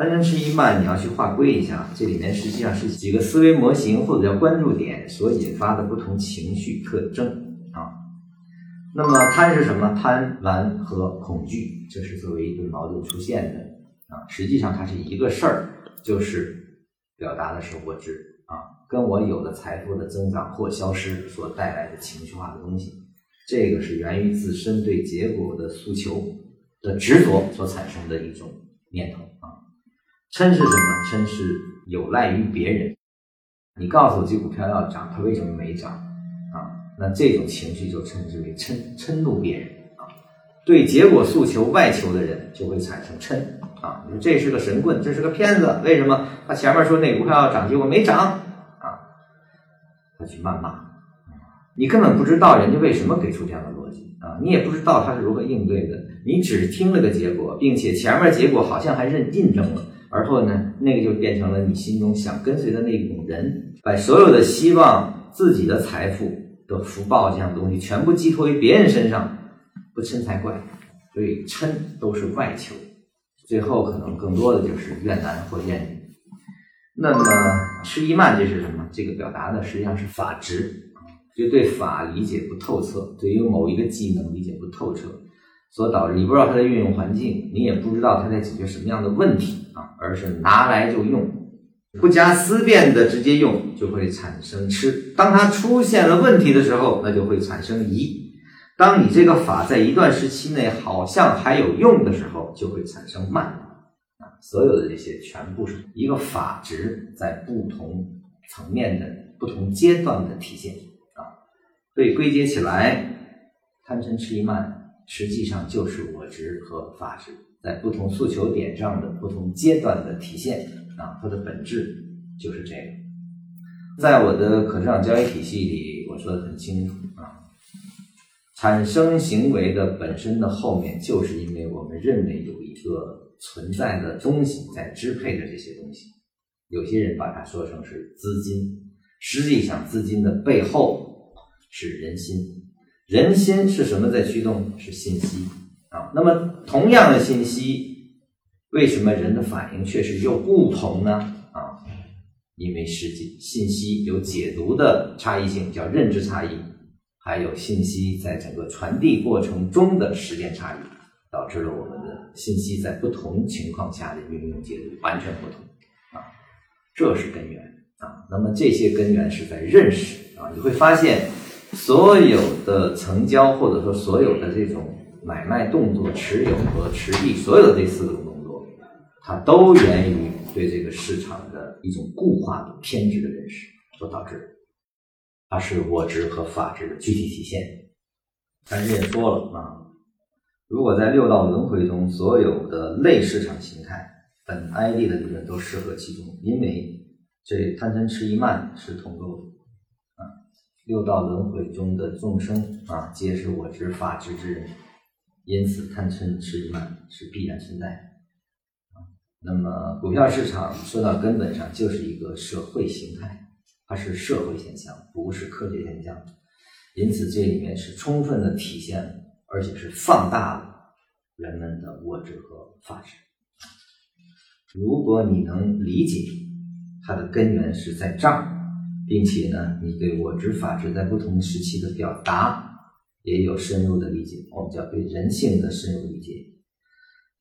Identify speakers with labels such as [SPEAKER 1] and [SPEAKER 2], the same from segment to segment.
[SPEAKER 1] 贪嗔痴一慢，你要去划归一下，这里面实际上是几个思维模型或者叫关注点所引发的不同情绪特征啊。那么贪是什么？贪玩和恐惧，这是作为一对矛盾出现的啊。实际上它是一个事儿，就是表达的是我知啊，跟我有的财富的增长或消失所带来的情绪化的东西，这个是源于自身对结果的诉求的执着所产生的一种念头啊。嗔是什么？嗔是有赖于别人。你告诉我这股票要涨，它为什么没涨啊？那这种情绪就称之为嗔，嗔怒别人啊。对结果诉求外求的人就会产生嗔啊。你说这是个神棍，这是个骗子，为什么他前面说那股票要涨，结果没涨啊？他去谩骂，你根本不知道人家为什么给出这样的逻辑啊，你也不知道他是如何应对的，你只听了个结果，并且前面结果好像还认印证了。而后呢，那个就变成了你心中想跟随的那种人，把所有的希望、自己的财富的福报这样东西全部寄托于别人身上，不嗔才怪。所以嗔都是外求，最后可能更多的就是怨男或怨女。那么吃一慢这是什么？这个表达的实际上是法执，就对法理解不透彻，对于某一个技能理解不透彻。所导致你不知道它的运用环境，你也不知道它在解决什么样的问题啊，而是拿来就用，不加思辨的直接用，就会产生吃。当它出现了问题的时候，那就会产生疑。当你这个法在一段时期内好像还有用的时候，就会产生慢啊。所有的这些全部是一个法值在不同层面的不同阶段的体现啊。所以归结起来，贪嗔痴一慢。实际上就是我执和法执在不同诉求点上的不同阶段的体现啊，它的本质就是这个。在我的可市场交易体系里，我说的很清楚啊，产生行为的本身的后面，就是因为我们认为有一个存在的东西在支配着这些东西。有些人把它说成是资金，实际上资金的背后是人心。人心是什么在驱动？是信息啊。那么同样的信息，为什么人的反应确实又不同呢？啊，因为实际信息有解读的差异性，叫认知差异，还有信息在整个传递过程中的时间差异，导致了我们的信息在不同情况下的运用解读完全不同啊。这是根源啊。那么这些根源是在认识啊，你会发现。所有的成交，或者说所有的这种买卖动作、持有和持币，所有的这四种动作，它都源于对这个市场的一种固化的偏执的认识所导致。它是我执和法执的具体体现。但是也说了啊，如果在六道轮回中，所有的类市场形态，本 ID 的理论都适合其中，因为这贪嗔痴一慢是同构的。六道轮回中的众生啊，皆是我执法执之人，因此贪嗔痴慢是必然存在。啊，那么股票市场说到根本上就是一个社会形态，它是社会现象，不是科学现象。因此这里面是充分的体现，而且是放大了人们的我执和法执。如果你能理解它的根源是在这儿。并且呢，你对我执法执在不同时期的表达也有深入的理解，我们叫对人性的深入理解。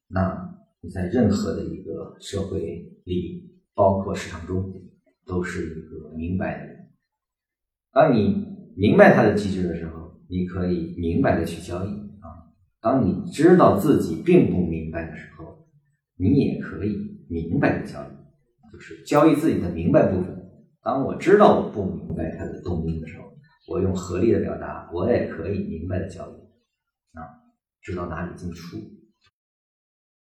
[SPEAKER 1] 那你在任何的一个社会里，包括市场中，都是一个明白的人。当你明白它的机制的时候，你可以明白的去交易啊。当你知道自己并不明白的时候，你也可以明白的交易，就是交易自己的明白部分。当我知道我不明白它的动因的时候，我用合理的表达，我也可以明白的教育，啊，知道哪里进出。